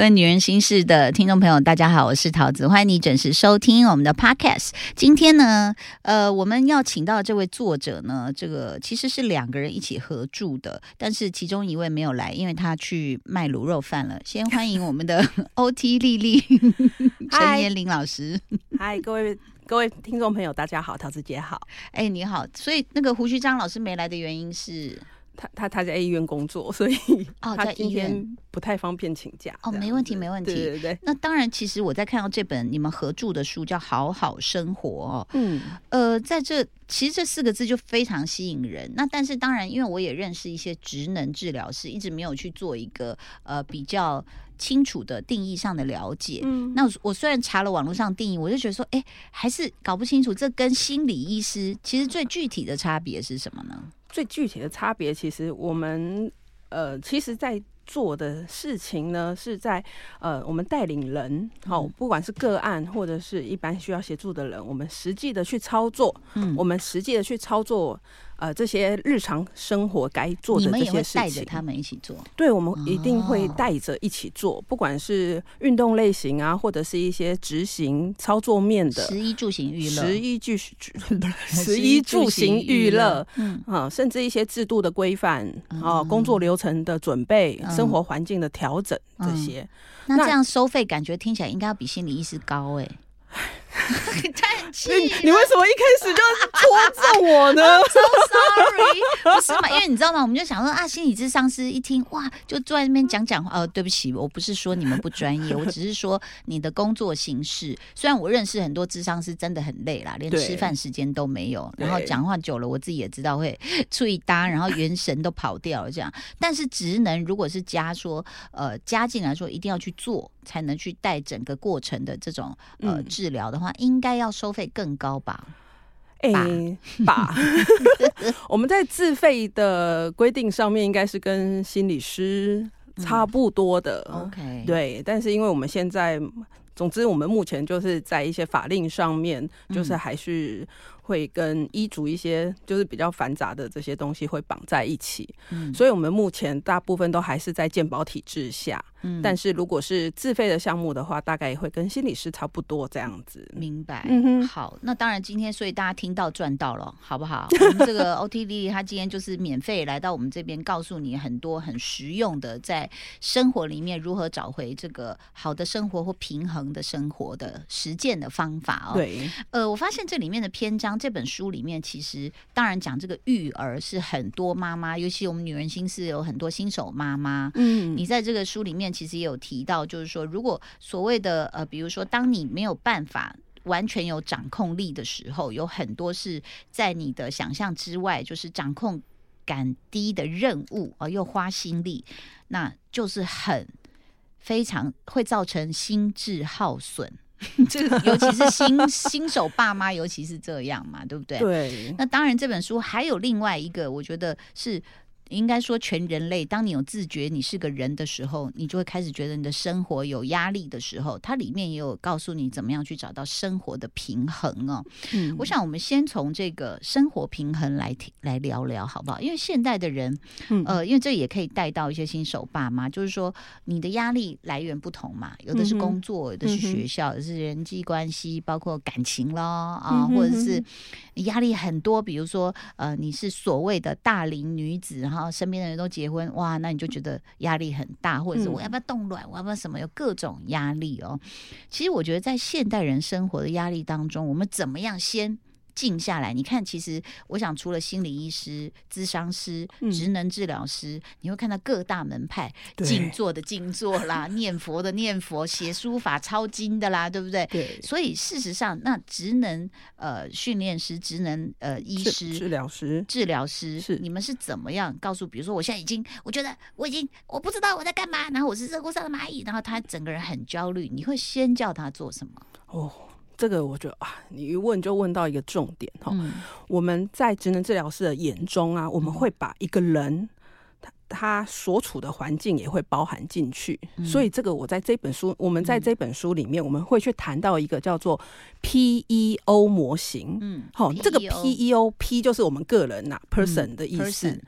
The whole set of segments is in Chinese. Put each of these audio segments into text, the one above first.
各位女人心事的听众朋友，大家好，我是桃子，欢迎你准时收听我们的 podcast。今天呢，呃，我们要请到这位作者呢，这个其实是两个人一起合著的，但是其中一位没有来，因为他去卖卤肉饭了。先欢迎我们的 OT 丽丽陈妍玲老师。嗨，各位各位听众朋友，大家好，桃子姐好。哎，你好。所以那个胡须章老师没来的原因是？他他他在医院工作，所以哦，在医院不太方便请假。哦，没问题，没问题。对对对。那当然，其实我在看到这本你们合著的书叫《好好生活》哦。嗯。呃，在这其实这四个字就非常吸引人。那但是当然，因为我也认识一些职能治疗师，一直没有去做一个呃比较清楚的定义上的了解。嗯。那我虽然查了网络上定义，我就觉得说，哎，还是搞不清楚这跟心理医师其实最具体的差别是什么呢？最具体的差别，其实我们呃，其实，在做的事情呢，是在呃，我们带领人，好，不管是个案或者是一般需要协助的人，我们实际的去操作，嗯，我们实际的去操作。呃，这些日常生活该做的这些事情，带着他们一起做。对，我们一定会带着一起做，不管是运动类型啊，或者是一些执行操作面的。十一住行娱乐，十一住十一住行娱乐，嗯啊，甚至一些制度的规范啊，工作流程的准备，生活环境的调整这些。那这样收费，感觉听起来应该要比心理医师高哎。叹气！你为什么一开始就戳中我呢？So sorry，不是嘛？因为你知道吗？我们就想说啊，心理智商师一听哇，就坐在那边讲讲话。呃，对不起，我不是说你们不专业，我只是说你的工作形式。虽然我认识很多智商师，真的很累啦，连吃饭时间都没有。然后讲话久了，我自己也知道会出一搭，然后元神都跑掉了这样。但是职能如果是加说呃加进来说，一定要去做。才能去带整个过程的这种呃治疗的话，应该要收费更高吧？哎，吧，我们在自费的规定上面应该是跟心理师差不多的。OK，对，但是因为我们现在，总之我们目前就是在一些法令上面，就是还是。会跟医嘱一些就是比较繁杂的这些东西会绑在一起，嗯，所以我们目前大部分都还是在健保体制下，嗯，但是如果是自费的项目的话，大概也会跟心理师差不多这样子。明白，嗯哼，好，那当然今天所以大家听到赚到了，好不好？我们这个 OTD 他今天就是免费来到我们这边，告诉你很多很实用的在生活里面如何找回这个好的生活或平衡的生活的实践的方法哦。对，呃，我发现这里面的篇章。这本书里面，其实当然讲这个育儿是很多妈妈，尤其我们女人心事有很多新手妈妈。嗯，你在这个书里面其实也有提到，就是说，如果所谓的呃，比如说，当你没有办法完全有掌控力的时候，有很多是在你的想象之外，就是掌控感低的任务而又花心力，那就是很非常会造成心智耗损。这个尤其是新新手爸妈，尤其是这样嘛，对不对？对。那当然，这本书还有另外一个，我觉得是。应该说，全人类，当你有自觉你是个人的时候，你就会开始觉得你的生活有压力的时候，它里面也有告诉你怎么样去找到生活的平衡哦。嗯，我想我们先从这个生活平衡来来聊聊，好不好？因为现代的人，呃，因为这也可以带到一些新手爸妈，就是说你的压力来源不同嘛，有的是工作，有的是学校，有的是人际关系，包括感情咯，啊，或者是压力很多，比如说呃，你是所谓的大龄女子哈。然后身边的人都结婚，哇，那你就觉得压力很大，或者是我要不要冻卵，我要不要什么，有各种压力哦。其实我觉得在现代人生活的压力当中，我们怎么样先？静下来，你看，其实我想，除了心理医师、咨商师、职能治疗师，你会看到各大门派静坐的静坐啦，念佛的念佛，写书法、抄经的啦，对不对？对。所以事实上，那职能呃训练师、职能呃医师、治疗师、治疗师，是你们是怎么样告诉？比如说，我现在已经，我觉得我已经我不知道我在干嘛，然后我是热锅上的蚂蚁，然后他整个人很焦虑，你会先叫他做什么？哦。这个我觉得啊，你一问就问到一个重点哈。我们在职能治疗师的眼中啊，我们会把一个人，他他所处的环境也会包含进去。嗯所以这个我在这本书，我们在这本书里面，我们会去谈到一个叫做 PEO 模型。嗯，好，这个 PEO P 就是我们个人呐、person 的意思。嗯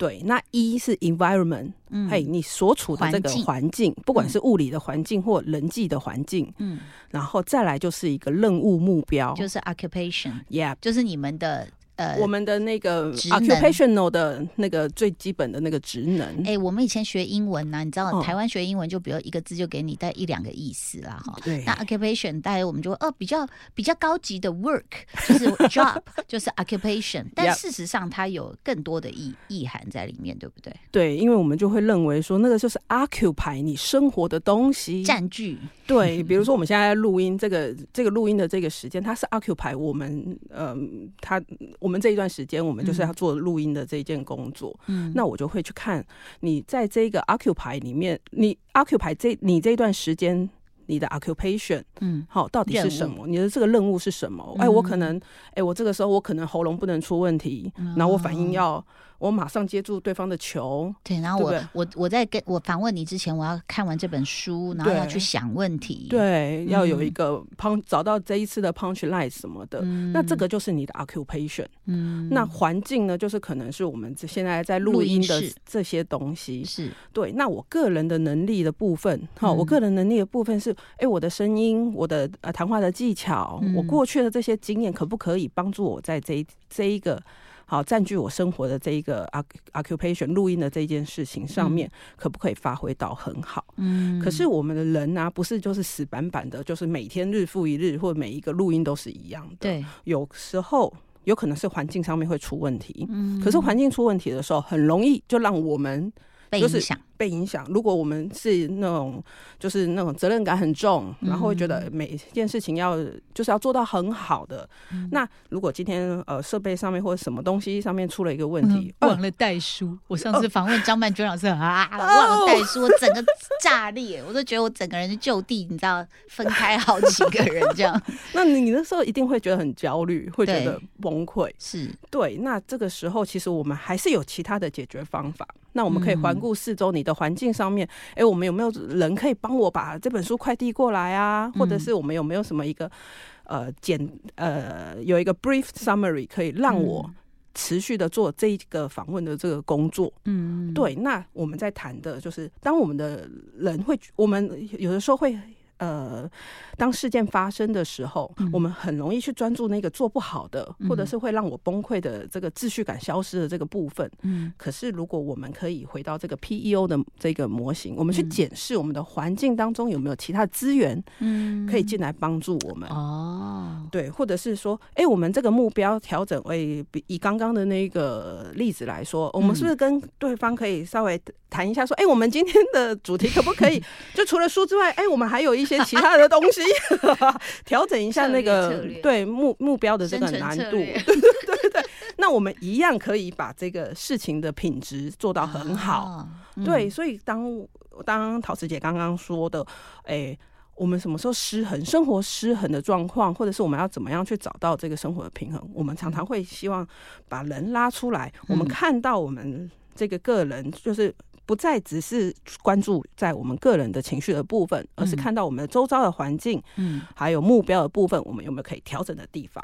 对，那 E 是 environment，嗯嘿，你所处的这个环境环境，不管是物理的环境或人际的环境，嗯，然后再来就是一个任务目标。就是 occupation，Yeah，就是你们的呃，我们的那个 occupational 的那个最基本的那个职能。哎、我们以前学英文呢、你知道、嗯台湾学英文就比如一个字就给你带一两个意思啦，哈。对那 occupation 大概我们就会哦比较比较高级的 work 就是 job 就是 occupation，但事实上它有更多的意意涵在里面，对不对？对，因为我们就会认为说，那个就是 occupy 你生活的东西。占据对，比如说我们现在在录音，这个这个录音的这个时间，它是 occupy 我们，嗯、它我们这一段时间，我们就是要做录音的这一件工作。嗯那我就会去看你在这个 occupy 里面，你 occupy 这你这段时间。你的 occupation 嗯好到底是什么？你的这个任务是什么？哎、我可能，哎、我这个时候我可能喉咙不能出问题，然后我反应要，我马上接住对方的球，对，然后我我我在跟我访问你之前，我要看完这本书，然后要去想问题，，对，要有嗯。一个 punch，找到这一次的 punch line 什么的，那这个就是你的 occupation。嗯，那环境呢，就是可能是我们这现在在录录音音的这些东西。是。对，那我个人的能力的部分，哈、嗯。我个人能力的部分是，哎、我的声音，我的呃谈话的技巧，嗯。我过去的这些经验，可不可以帮助我在这一这一个好占据我生活的这一个 oc- occupation 录音的这件事情上面，可不可以发挥到很好？嗯，可是我们的人呢、不是就是死板板的，就是每天日复一日，或每一个录音都是一样的。，对，有时候有可能是环境上面会出问题。嗯，可是环境出问题的时候，很容易就让我们就是被影响。如果我们是那种就是那种责任感很重，然后会觉得每件事情要就是要做到很好的，那如果今天呃设备上面或者什么东西上面出了一个问题，呃忘了带书。我上次访问张曼娟老师啊，忘了带书，我整个炸裂，我都觉得我整个人就地，你知道，分开好几个人这样。那你那时候一定会觉得很焦虑，会觉得崩溃。是，对，那这个时候其实我们还是有其他的解决方法。那我们可以环顾四周，你的环境上面，哎、我们有没有人可以帮我把这本书快递过来啊？或者是我们有没有什么一个呃简呃有一个 brief summary 可以让我持续的做这一个访问的这个工作？嗯，对，那我们在谈的就是，当我们的人会，我们有的时候会。呃，当事件发生的时候，嗯我们很容易去专注那个做不好的，或者是会让我崩溃的这个秩序感消失的这个部分。嗯可是，如果我们可以回到这个 PEO 的这个模型，我们去嗯检视我们的环境当中有没有其他资源嗯可以进来帮助我们。哦，对，或者是说，哎、我们这个目标调整，为比以刚刚的那个例子来说，我们是不是跟对方可以稍微谈一下，说，哎、我们今天的主题可不可以，就除了书之外，哎、我们还有一些其他的东西，调整一下那个对目目标的这个难度。策略 那我们一样可以把这个事情的品质做到很好。对，，所以当当陶瓷姐刚刚说的，哎、我们什么时候失衡，生活失衡的状况，或者是我们要怎么样去找到这个生活的平衡，我们常常会希望把人拉出来，我们嗯看到我们这个个人就是。不再只是关注在我们个人的情绪的部分，而是嗯看到我们周遭的环境，嗯，还有目标的部分，我们有没有可以调整的地方？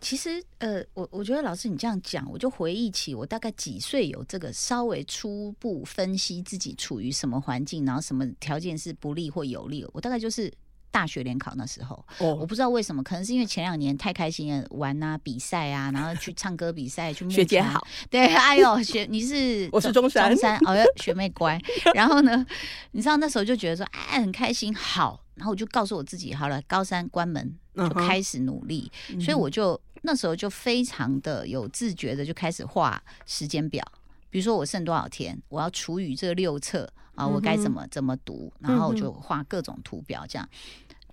其实呃，我我觉得老师你这样讲，我就回忆起我大概几岁有这个稍微初步分析自己处于什么环境，然后什么条件是不利或有利，我大概就是。大学联考那时候，我哦，不知道为什么，可能是因为前两年太开心了，玩啊、比赛啊，然后去唱歌比赛，去学姐好，对，哎呦，学你是 我是中山。中山，哦哟，学妹乖。然后呢，你知道那时候就觉得说，哎，很开心，好，然后我就告诉我自己，好了，高三关门就开始努力，所以我就那时候就非常的有自觉的就开始画时间表，比如说我剩多少天，我要除以这六册啊，我该怎么怎么读，然后我就画各种图表这样。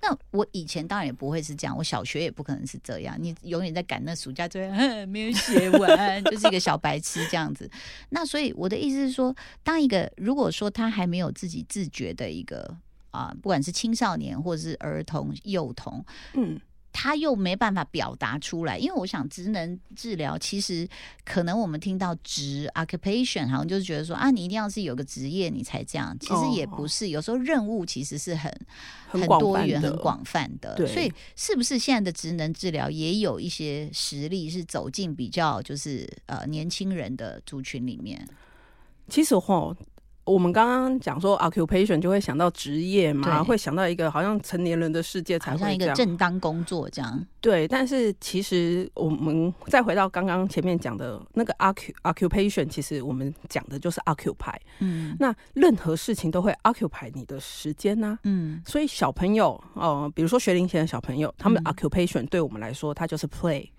那我以前当然也不会是这样，我小学也不可能是这样。你永远在赶那暑假作业，没有写完，就是一个小白痴这样子。那所以我的意思是说，当一个如果说他还没有自己自觉的一个啊、不管是青少年或者是儿童、幼童，嗯，他又没办法表达出来，因为我想职能治疗其实可能我们听到职 occupation 好像就是觉得说啊，你一定要是有个职业你才这样，其实也不是，有时候任务其实是很很多元、很广泛的。所以是不是现在的职能治疗也有一些实力是走进比较就是呃年轻人的族群里面？其实哈。我们刚刚讲说 occupation 就会想到职业嘛，会想到一个好像成年人的世界才会一个正当工作这样。对，但是其实我们再回到刚刚前面讲的那个 occupation，其实我们讲的就是 occupy。嗯，那任何事情都会 occupy 你的时间呢。嗯，所以小朋友哦，比如说学龄前的小朋友，他们的 occupation 对我们来说，它就是 play。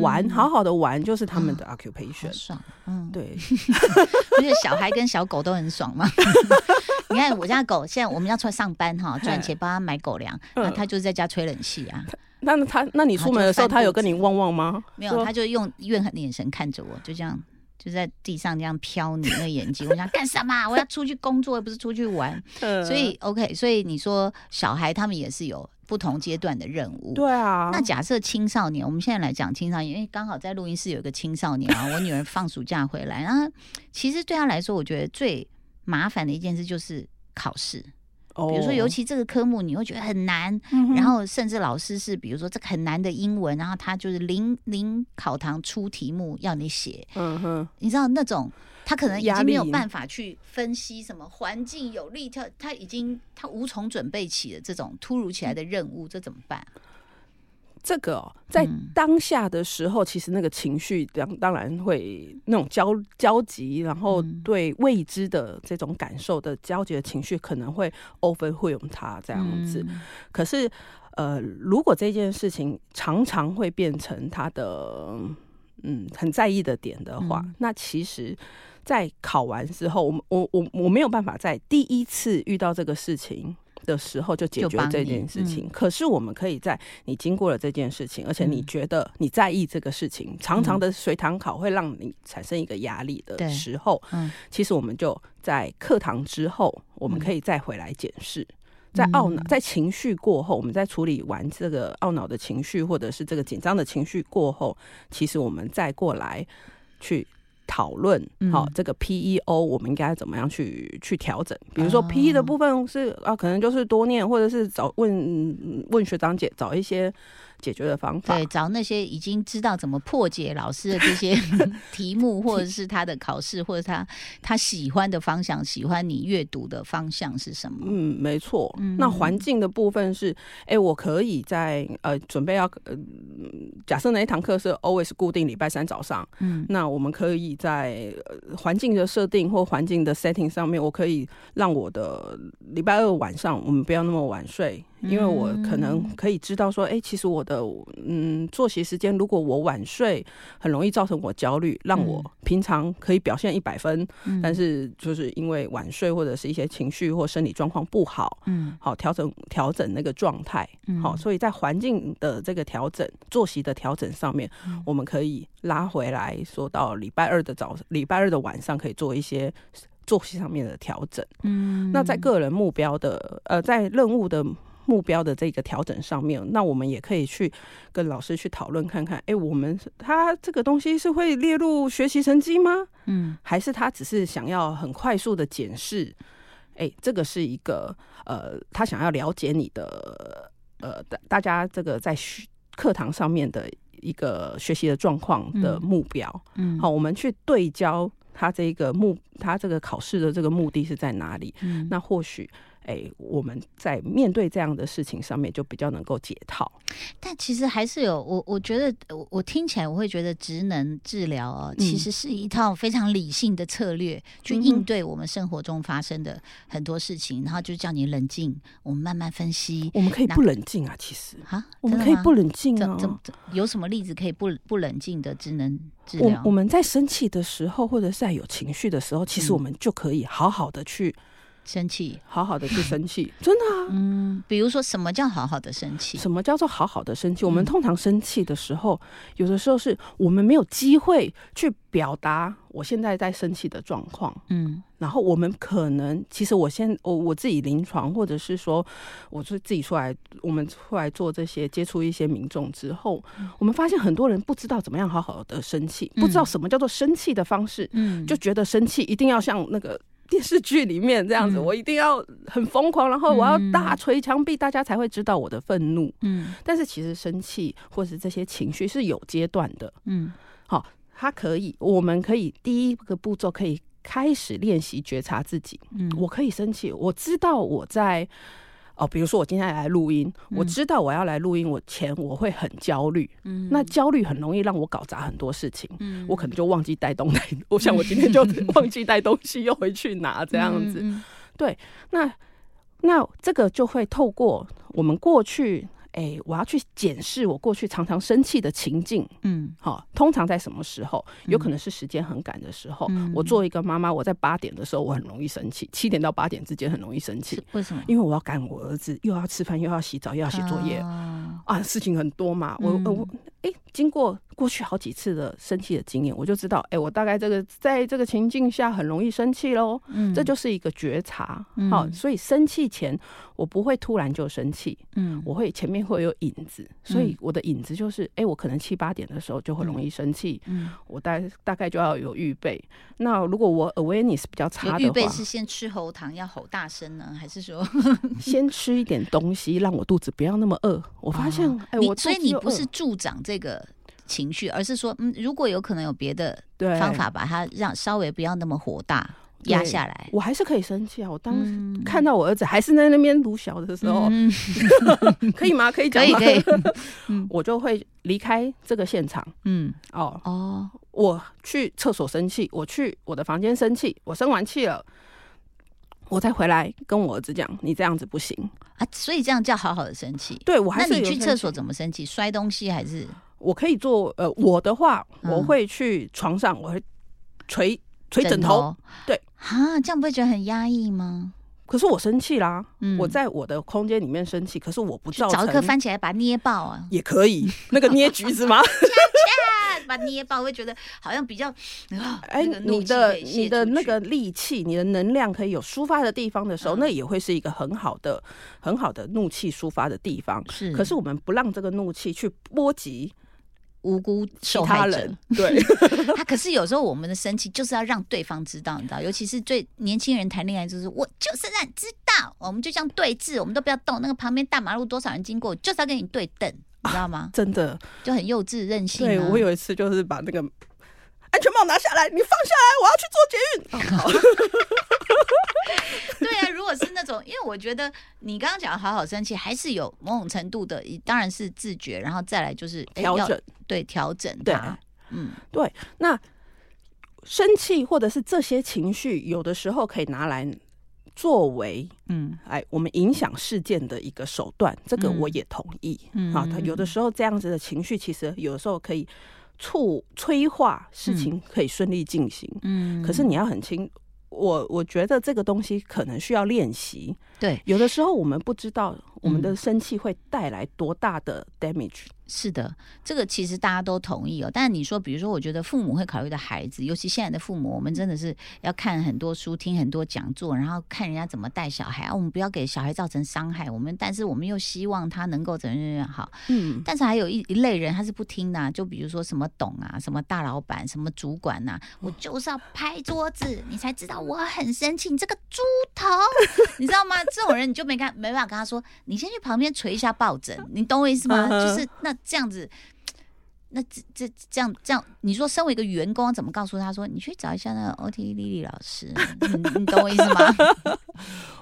玩，好好的玩就是他们的 occupation，爽，嗯，对，而且小孩跟小狗都很爽嘛。你看我家狗现在我们要出来上班哈，赚钱帮他买狗粮，那他就是在家吹冷气啊。那他，那你出门的时候，他有跟你汪汪吗？没有，他就用怨恨的眼神看着我，就这样就在地上这样飘你那个眼睛。我想干什么？我要出去工作，又不是出去玩。所以 OK，所以你说小孩他们也是有。不同阶段的任务，对啊。那假设青少年，我们现在来讲青少年，因为刚好在录音室有一个青少年啊，我女儿放暑假回来，然后其实对她来说，我觉得最麻烦的一件事就是考试。哦。比如说，尤其这个科目，你会觉得很难，然后甚至老师是，比如说这个很难的英文，然后他就是临临考堂出题目要你写。嗯哼。你知道那种。他可能已经没有办法去分析什么环境有利，他他已经他无从准备起的这种突如其来的任务，这怎么办？这个在当下的时候，其实那个情绪当当然会那种焦焦急，然后对未知的这种感受的焦急的情绪，可能会 over 会用它这样子。可是，呃，如果这件事情常常会变成他的嗯很在意的点的话，那其实。在考完之后，我们我我我没有办法在第一次遇到这个事情的时候就解决这件事情。可是我们可以在你经过了这件事情，而且你觉得你在意这个事情，常常的随堂考会让你产生一个压力的时候，嗯，其实我们就在课堂之后，我们可以再回来检视，在懊恼、在情绪过后，我们在处理完这个懊恼的情绪或者是这个紧张的情绪过后，其实我们再过来去。讨论好这个 PEO，我们应该怎么样去去调整？比如说 PE 的部分是啊，可能就是多念，或者是找问问学长姐，找一些。解决的方法，对，找那些已经知道怎么破解老师的这些 题目，或者是他的考试，或者他他喜欢的方向，喜欢你阅读的方向是什么？嗯，没错。那环境的部分是，哎，我可以在呃准备要呃，假设那一堂课是 always 固定礼拜三早上，嗯，那我们可以在环境的设定或环境的 setting 上面，我可以让我的礼拜二晚上我们不要那么晚睡。因为我可能可以知道说，哎，其实我的嗯作息时间，如果我晚睡，很容易造成我焦虑，让我平常可以表现一百分，但是就是因为晚睡或者是一些情绪或生理状况不好，嗯，好调整调整那个状态，好，所以在环境的这个调整、作息的调整上面，我们可以拉回来说到礼拜二的早，礼拜二的晚上可以做一些作息上面的调整，嗯，那在个人目标的呃，在任务的。目标的这个调整上面，那我们也可以去跟老师去讨论看看，哎，我们他这个东西是会列入学习成绩吗？嗯，还是他只是想要很快速的检视？哎，这个是一个呃，他想要了解你的呃，大大家这个在课堂上面的一个学习的状况的目标。嗯，好，我们去对焦他这个目，他这个考试的这个目的是在哪里？嗯，那或许。哎，我们在面对这样的事情上面就比较能够解套，但其实还是有我，我觉得我我听起来我会觉得职能治疗哦，其实是一套非常理性的策略，去应对我们生活中发生的很多事情，然后就叫你冷静，我们慢慢分析。我们可以不冷静啊，其实啊，我们可以不冷静啊。有什么例子可以不不冷静的职能治疗？我我们在生气的时候，或者是在有情绪的时候，其实我们就可以好好的去。生气，好好的去生气，真的啊。嗯，比如说什么叫好好的生气？什么叫做好好的生气？我嗯们通常生气的时候，有的时候是我们没有机会去表达我现在在生气的状况。嗯然后我们可能，其实我先我我自己临床，或者是说，我是自己出来，我们出来做这些接触一些民众之后，我们发现很多人不知道怎么样好好的生气，不知道什么叫做生气的方式，嗯，就觉得生气一定要像那个。电视剧里面这样子，嗯。我一定要很疯狂，然后我要大捶墙壁，大家才会知道我的愤怒。嗯。但是其实生气或是这些情绪是有阶段的，嗯。好，它可以，我们可以第一个步骤可以开始练习觉察自己。嗯，我可以生气，我知道我在哦，比如说我今天来录音，我知道我要来录音，我前我会很焦虑，嗯那焦虑很容易让我搞砸很多事情，嗯我可能就忘记带东西，我想我今天就 忘记带东西，又回去拿这样子。嗯那那这个就会透过我们过去。哎，我要去检视我过去常常生气的情境，嗯好，通常在什么时候？有可能是时间很赶的时候。嗯我作为一个妈妈，我在八点的时候我很容易生气，七点到八点之间很容易生气是，为什么？因为我要赶我儿子，又要吃饭，又要洗澡，又要写作业啊啊，事情很多嘛。我我哎，经过过去好几次的生气的经验，我就知道，哎，我大概这个在这个情境下很容易生气喽。嗯这就是一个觉察，嗯好，所以生气前我不会突然就生气，嗯我会前面会有影子，所以我的影子就是，哎、我可能七八点的时候就会容易生气，嗯，我大大概就要有预备。那如果我 awareness 比较差有预备，是先吃喉糖要吼大声呢，还是说 先吃一点东西，让我肚子不要那么饿。我发现，哎、你我所以你不是助长这个情绪，而是说，嗯，如果有可能有别的对方法把它让稍微不要那么火大压下来。我还是可以生气啊！我当时嗯看到我儿子还是在那边读小的时候，嗯，可以吗？可以讲吗？可以可以，我就会离开这个现场嗯，哦。哦，我去厕所生气，我去我的房间生气，我生完气了，我再回来跟我儿子讲，你这样子不行。啊，所以这样叫好好的生气。对我还是那你去厕所怎么生气？摔东西还是？我可以做呃，我的话，嗯我会去床上，我会捶捶枕头。对啊，这样不会觉得很压抑吗？可是我生气啦，嗯我在我的空间里面生气，可是我不造找一颗成翻起来把它捏爆啊！也可以，那个捏橘子吗？啊，把捏爆会觉得好像比较，啊哎，你的你的那个力气，你的能量可以有抒发的地方的时候，嗯那也会是一个很好的、很好的怒气抒发的地方。是，可是我们不让这个怒气去波及无辜受害人，，对，他 可是有时候我们的生气就是要让对方知道，你知道，尤其是最年轻人谈恋爱，就是我就是让你知道，我们就这样对峙，我们都不要动。那个旁边大马路多少人经过，就是要跟你对等，你知道吗？真的。就很幼稚任性、啊。对我有一次就是把那个安全帽拿下来，你放下来，我要去做捷运。哦好。对啊，如果是那种，因为我觉得你刚刚讲的好好生气，还是有某种程度的，当然是自觉，然后再来就是调整。对调整对。嗯，对那生气或者是这些情绪，有的时候可以拿来作为嗯。哎我们影响事件的一个手段，这个嗯。我也同意。嗯。啊，他有的时候这样子的情绪，其实有的时候可以促催化事情可以顺利进行。嗯可是你要很清，我我觉得这个东西可能需要练习。对有的时候我们不知道我们嗯的生气会带来多大的 damage。是的，这个其实大家都同意哦。但你说，比如说，我觉得父母会考虑的孩子，尤其现在的父母，我们真的是要看很多书，听很多讲座，然后看人家怎么带小孩啊。我们不要给小孩造成伤害，我们但是我们又希望他能够怎样怎样好。嗯，但是还有一一类人他是不听的啊、就比如说什么董啊、什么大老板、什么主管呐、我就是要拍桌子，你才知道我很生气，你这个猪头，你知道吗？这种人你就没看没办法跟他说，你先去旁边捶一下抱枕，你懂我意思吗？就是那这样子。那这这这样这样，你说身为一个员工，怎么告诉他说你去找一下那个 OT 丽丽老师？你你懂我意思吗？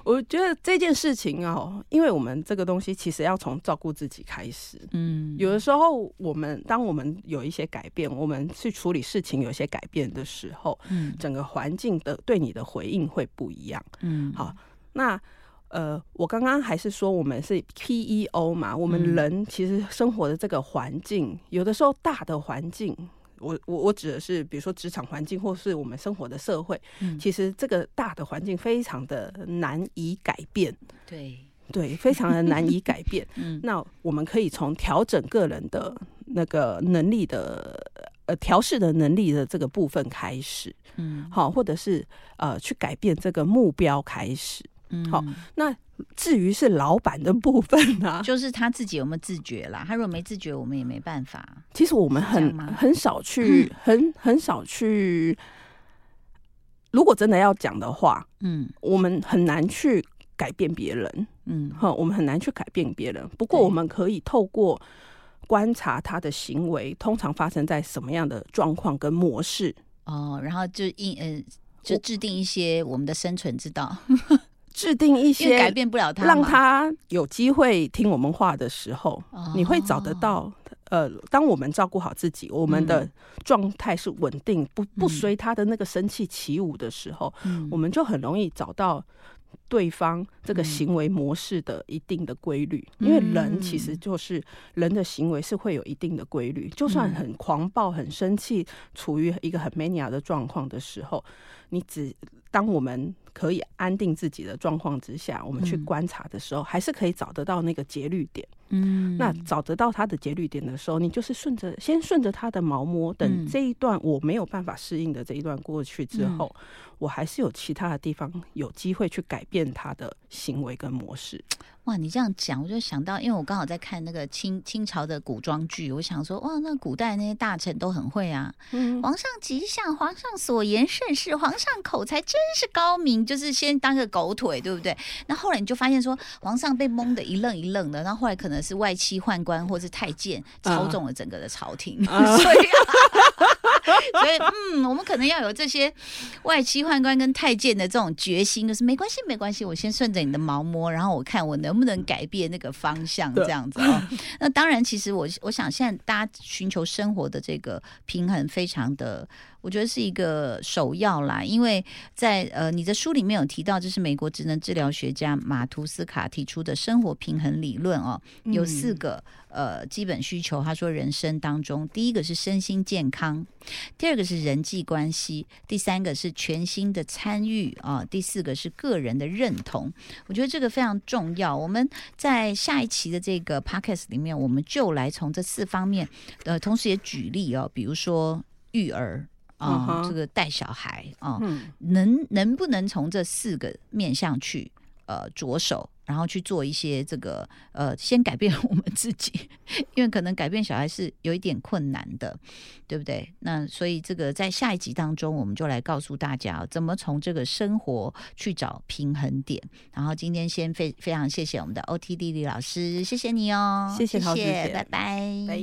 我觉得这件事情哦，因为我们这个东西其实要从照顾自己开始。嗯，有的时候，我们当我们有一些改变，我们去处理事情有一些改变的时候，嗯整个环境的对你的回应会不一样。嗯好那呃，我刚刚还是说我们是 PEO 嘛，我们嗯人其实生活的这个环境，有的时候大的环境我我我指的是，比如说职场环境，或是我们生活的社会，嗯其实这个大的环境非常的难以改变，对，对，非常的难以改变。嗯那我们可以从调整个人的那个能力的呃调试的能力的这个部分开始，嗯好，或者是呃去改变这个目标开始。嗯好那至于是老板的部分啊，就是他自己有没有自觉啦？他如果没自觉，我们也没办法。其实我们很很少去，很很少去。如果真的要讲的话，嗯我们很难去改变别人，嗯哈，我们很难去改变别人。不过我们可以透过观察他的行为，通常发生在什么样的状况跟模式，哦，然后就应呃，就制定一些我们的生存之道，制定一些改些变不了他，让他有机会听我们话的时候，你会找得哦到。呃，当我们照顾好自己，我们的嗯。状态是稳定，不不嗯随他的那个生气起舞的时候，嗯。我们就很容易找到对方这个嗯行为模式的一定的规律。因为人嗯其实就是人的行为是会有一定的规律，就算嗯很狂暴、很生气，处于一个很 mania 的状况的时候，你只当我们可以安定自己的状况之下，我们去嗯观察的时候，还是可以找得到那个节律点。嗯。那找得到它的节律点的时候，你就是顺着先顺着它的毛摸，等嗯。这一段我没有办法适应的这一段过去之后，我还是有其他的地方有机会去改变它的行为跟模式。哇，你这样讲，我就想到，因为我刚好在看那个清清朝的古装剧，我想说，哇，那古代那些大臣都很会啊，嗯，皇上吉祥，皇上所言甚是，皇上口才真是高明，就是先当个狗腿，对不对？那后来你就发现说，皇上被蒙的一愣一愣的，然后后来可能是外戚宦官或是太监操纵了整个的朝廷，啊 所以。们可能要有这些外戚宦官跟太监的这种决心，就是没关系，没关系，我先顺着你的毛摸，然后我看我能不能改变那个方向，这样子哦。那当然，其实我我想现在大家寻求生活的这个平衡，非常的，我觉得是一个首要啦。因为在呃你的书里面有提到，这是美国职能治疗学家马图斯卡提出的生活平衡理论哦，有四个呃基本需求。他说，人生当中第一个是身心健康，第二个是人际关系，第三个是全新的参与啊，第四个是个人的认同。我觉得这个非常重要。我们在下一期的这个 podcast 里面，我们就来从这四方面，呃，同时也举例哦，比如说育儿啊、这个带小孩啊、嗯能能不能从这四个面向去呃着手，然后去做一些这个呃，先改变我们自己，因为可能改变小孩是有一点困难的，对不对？那所以这个在下一集当中，我们就来告诉大家怎么从这个生活去找平衡点。然后今天先非非常谢谢我们的 OT 丽丽老师，谢谢你哦，谢谢陶子姐拜拜，拜。